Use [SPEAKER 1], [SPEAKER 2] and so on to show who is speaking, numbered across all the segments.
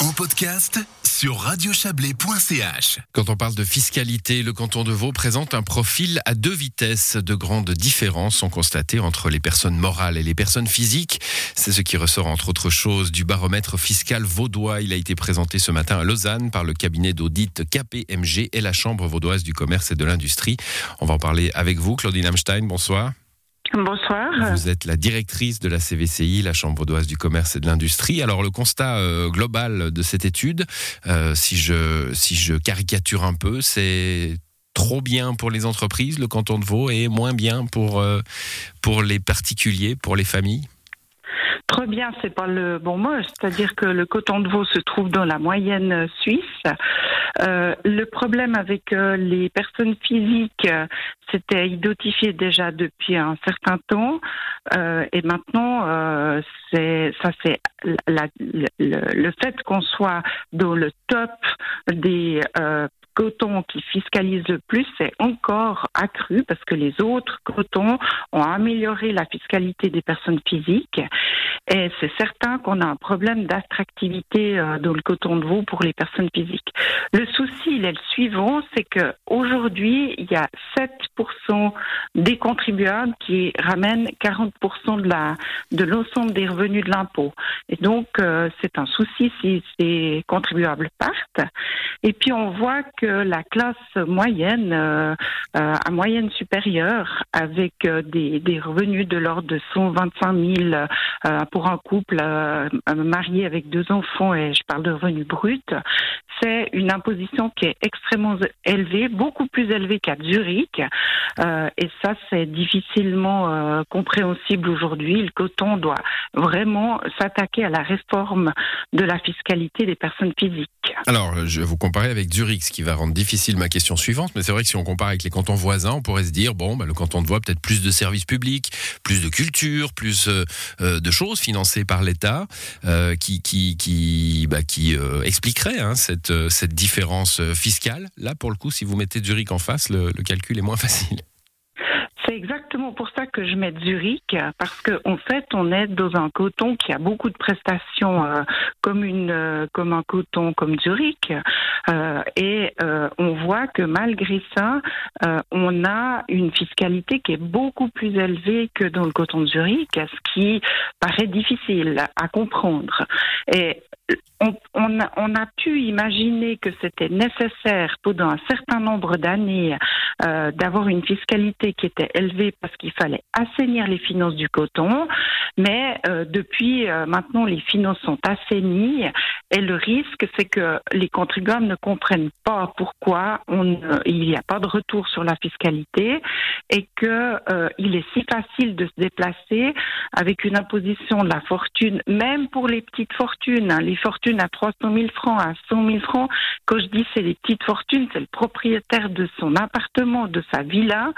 [SPEAKER 1] en podcast sur radiochablais.ch.
[SPEAKER 2] Quand on parle de fiscalité, le canton de Vaud présente un profil à deux vitesses. De grandes différences sont constatées entre les personnes morales et les personnes physiques. C'est ce qui ressort entre autres choses du baromètre fiscal vaudois. Il a été présenté ce matin à Lausanne par le cabinet d'audit KPMG et la Chambre vaudoise du commerce et de l'industrie. On va en parler avec vous, Claudine Amstein. Bonsoir.
[SPEAKER 3] Bonsoir.
[SPEAKER 2] Vous êtes la directrice de la CVCI, la Chambre vaudoise du commerce et de l'industrie. Alors le constat euh, global de cette étude, euh, si, je, si je caricature un peu, c'est trop bien pour les entreprises, le canton de Vaud, et moins bien pour, euh, pour les particuliers, pour les familles?
[SPEAKER 3] Très bien, c'est pas le bon mot. C'est-à-dire que le coton de veau se trouve dans la moyenne suisse. Euh, le problème avec euh, les personnes physiques, c'était identifié déjà depuis un certain temps, euh, et maintenant, euh, c'est ça, c'est le, le, fait qu'on soit dans le top des euh, coton qui fiscalise le plus c'est encore accru parce que les autres cotons ont amélioré la fiscalité des personnes physiques et c'est certain qu'on a un problème d'attractivité euh, dans le coton de veau pour les personnes physiques. Le souci, il est le suivant, c'est que aujourd'hui, il y a 7% des contribuables qui ramènent 40% de de l'ensemble des revenus de l'impôt. Et donc, euh, c'est un souci si ces contribuables partent. Et puis, on voit que la classe moyenne, euh, euh, à moyenne supérieure, avec euh, des, des, revenus de l'ordre de 125 000 pour un couple marié avec deux enfants, et je parle de revenus bruts, c'est une imposition qui est extrêmement élevée, beaucoup plus élevée qu'à Zurich. et ça, c'est difficilement compréhensible aujourd'hui. Le coton doit vraiment s'attaquer à la réforme de la fiscalité des personnes physiques.
[SPEAKER 2] Alors, je vais vous comparer avec Zurich, ce qui va rendre difficile ma question suivante, mais c'est vrai que si on compare avec les cantons voisins, on pourrait se dire, bon, bah, le canton de Voix peut-être plus de services publics, plus de culture, plus euh, euh, de choses financées par l'État, euh, qui, qui, qui, bah, expliquerait hein, cette, cette différence fiscale. Là, pour le coup, si vous mettez Zurich en face, le calcul est moins facile.
[SPEAKER 3] C'est exactement pour ça que je mets Zurich, parce qu'en en fait, on est dans un coton qui a beaucoup de prestations euh, comme, une, euh, comme un coton comme Zurich. Euh, et on voit que malgré ça, on a une fiscalité qui est beaucoup plus élevée que dans le coton de Zurich, ce qui paraît difficile à comprendre. On, a, pu imaginer que c'était nécessaire pendant un certain nombre d'années euh, d'avoir une fiscalité qui était élevée parce qu'il fallait assainir les finances du coton, mais euh, depuis euh, maintenant les finances sont assainies et le risque c'est que les contribuables ne comprennent pas pourquoi il n'y a pas de retour sur la fiscalité et que il est si facile de se déplacer avec une imposition de la fortune, même pour les petites fortunes, hein, fortunes à 300 000 francs, à 100 000 francs. Quand je dis c'est les petites fortunes, c'est le propriétaire de son appartement, de sa villa.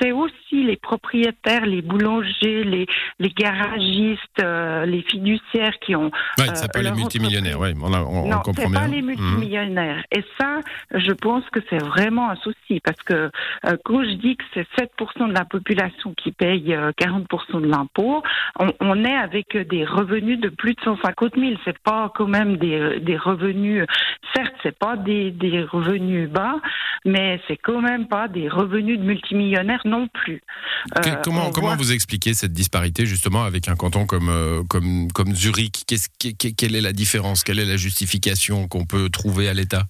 [SPEAKER 3] C'est aussi les propriétaires, les boulangers, les, les garagistes, euh, les fiduciaires qui ont.
[SPEAKER 2] Oui, euh, pas les multimillionnaires, oui, on, on,
[SPEAKER 3] non,
[SPEAKER 2] comprend
[SPEAKER 3] pas les multimillionnaires. Et ça, je pense que c'est vraiment un souci parce que euh, quand je dis que c'est 7% de la population qui paye 40% de l'impôt, on, on, est avec des revenus de plus de 150 000. C'est pas quand même des, des revenus. Certes, c'est pas des, des revenus bas, mais c'est quand même pas des revenus de multimillionnaires non plus.
[SPEAKER 2] Euh, comment comment vous expliquez cette disparité justement avec un canton comme euh, comme comme Zurich? Quelle est la différence? Quelle est la justification qu'on peut trouver à l'État?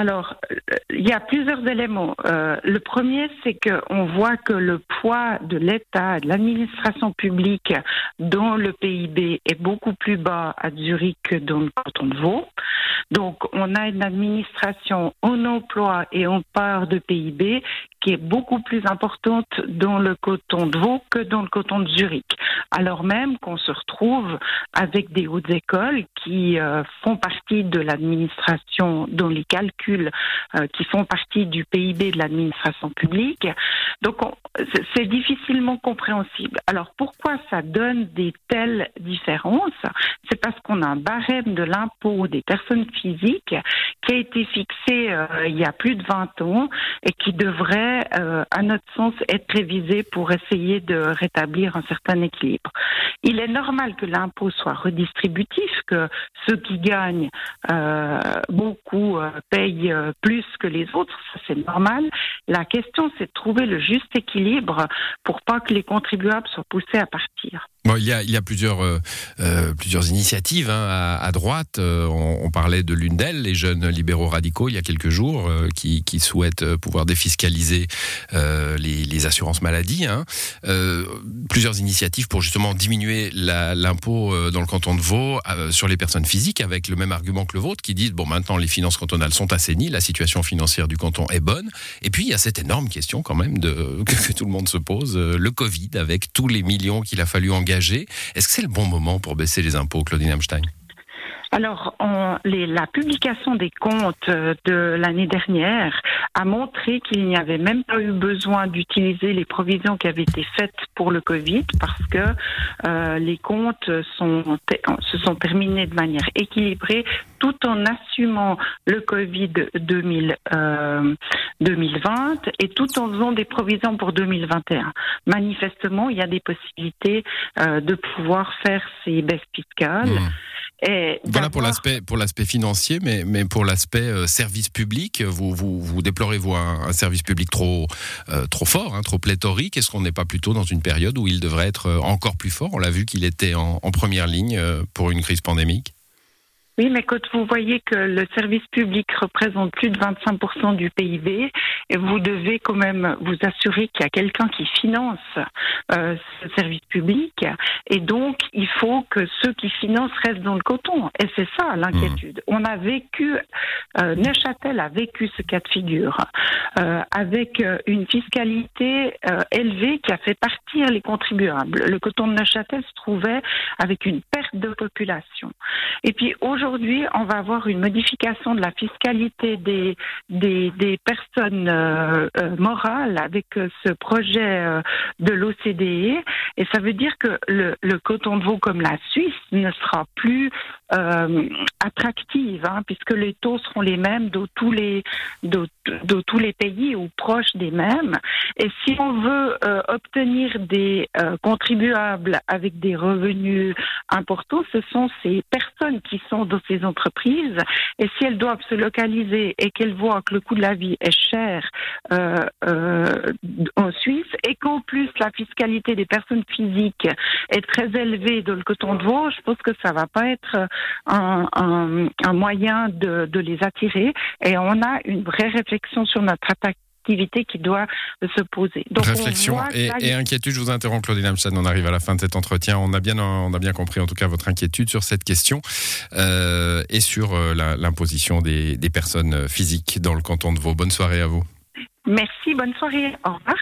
[SPEAKER 3] Alors, euh, il y a plusieurs éléments. Euh, le premier, c'est qu'on voit que le poids de l'État, de l'administration publique dans le PIB est beaucoup plus bas à Zurich que dans le canton de Vaud. Donc, on a une administration en emploi et en part de PIB qui est beaucoup plus importante dans le coton de Vaud que dans le coton de Zurich. Alors même qu'on se retrouve avec des hautes écoles qui euh, font partie de l'administration, dont les calculs euh, qui font partie du PIB de l'administration publique. Donc c'est difficilement compréhensible. Alors pourquoi ça donne des telles différences? C'est parce qu'on a un barème de l'impôt des personnes physiques qui a été fixé euh, il y a plus de 20 ans et qui devrait, euh, à notre sens, être révisé pour essayer de rétablir un certain équilibre. Il est normal que l'impôt soit redistributif, que ceux qui gagnent beaucoup payent plus que les autres, ça c'est normal. La question, c'est de trouver le juste équilibre pour pas que les contribuables soient poussés à partir.
[SPEAKER 2] Il, y a, plusieurs, euh, euh, initiatives hein, à, droite. Euh, on, parlait de l'une d'elles, les jeunes libéraux radicaux, il y a quelques jours, qui, souhaitent pouvoir défiscaliser les, assurances maladie. Hein. plusieurs initiatives pour justement diminuer l'impôt dans le canton de Vaud sur les personnes physiques, avec le même argument que le vôtre, qui disent bon maintenant les finances cantonales sont assainies, la situation financière du canton est bonne. Et puis il y a cette énorme question quand même que tout le monde se pose, le Covid, avec tous les millions qu'il a fallu engager est-ce que c'est le bon moment pour baisser les impôts, Claudine Amstein
[SPEAKER 3] alors, on, les, la publication des comptes euh, de l'année dernière a montré qu'il n'y avait même pas eu besoin d'utiliser les provisions qui avaient été faites pour le Covid parce que euh, les comptes sont, se sont terminés de manière équilibrée tout en assumant le Covid 2000, euh, 2020 et tout en faisant des provisions pour 2021. Manifestement, il y a des possibilités euh, de pouvoir faire ces baisses fiscales. Mmh.
[SPEAKER 2] Et voilà pour l'aspect pour l'aspect financier, mais mais pour l'aspect euh, service public, vous vous, vous déplorez vous un, un, service public trop euh, trop fort, hein, trop pléthorique. Est-ce qu'on n'est pas plutôt dans une période où il devrait être euh, encore plus fort? On l'a vu qu'il était en, en première ligne pour une crise pandémique.
[SPEAKER 3] Oui, mais quand vous voyez que le service public représente plus de 25% du PIB, et vous devez quand même vous assurer qu'il y a quelqu'un qui finance euh, ce service public, et donc il faut que ceux qui financent restent dans le coton. Et c'est ça l'inquiétude. Mmh. On a vécu, euh, Neuchâtel a vécu ce cas de figure, euh, avec euh, une fiscalité élevée qui a fait partir les contribuables. Le coton de Neuchâtel se trouvait avec une perte de population. Et puis aujourd'hui, aujourd'hui, on va avoir une modification de la fiscalité des, personnes euh, euh, morales avec euh, ce projet de l'OCDE. Et ça veut dire que le, le, coton de veau comme la Suisse ne sera plus euh, attractive, hein, puisque les taux seront les mêmes de tous les, de, tous les pays ou proches des mêmes. Et si on veut euh, obtenir des contribuables avec des revenus importants, ce sont ces personnes qui sont dans ces entreprises. Et si elles doivent se localiser et qu'elles voient que le coût de la vie est cher euh, euh, en Suisse et qu'en plus la fiscalité des personnes physiques est très élevée dans le coton de veau, je pense que ça va pas être un, un, un moyen de, de les attirer. Et on a une vraie réflexion sur notre attaque qui doit se poser.
[SPEAKER 2] Donc Réflexion et, et, inquiétude, je vous interromps Claudine Amstad, on arrive à la fin de cet entretien. On a bien, on a bien compris en tout cas votre inquiétude sur cette question euh, et sur euh, l'imposition des, des personnes physiques dans le canton de Vaud. Bonne soirée à vous.
[SPEAKER 3] Merci, bonne soirée. Au revoir.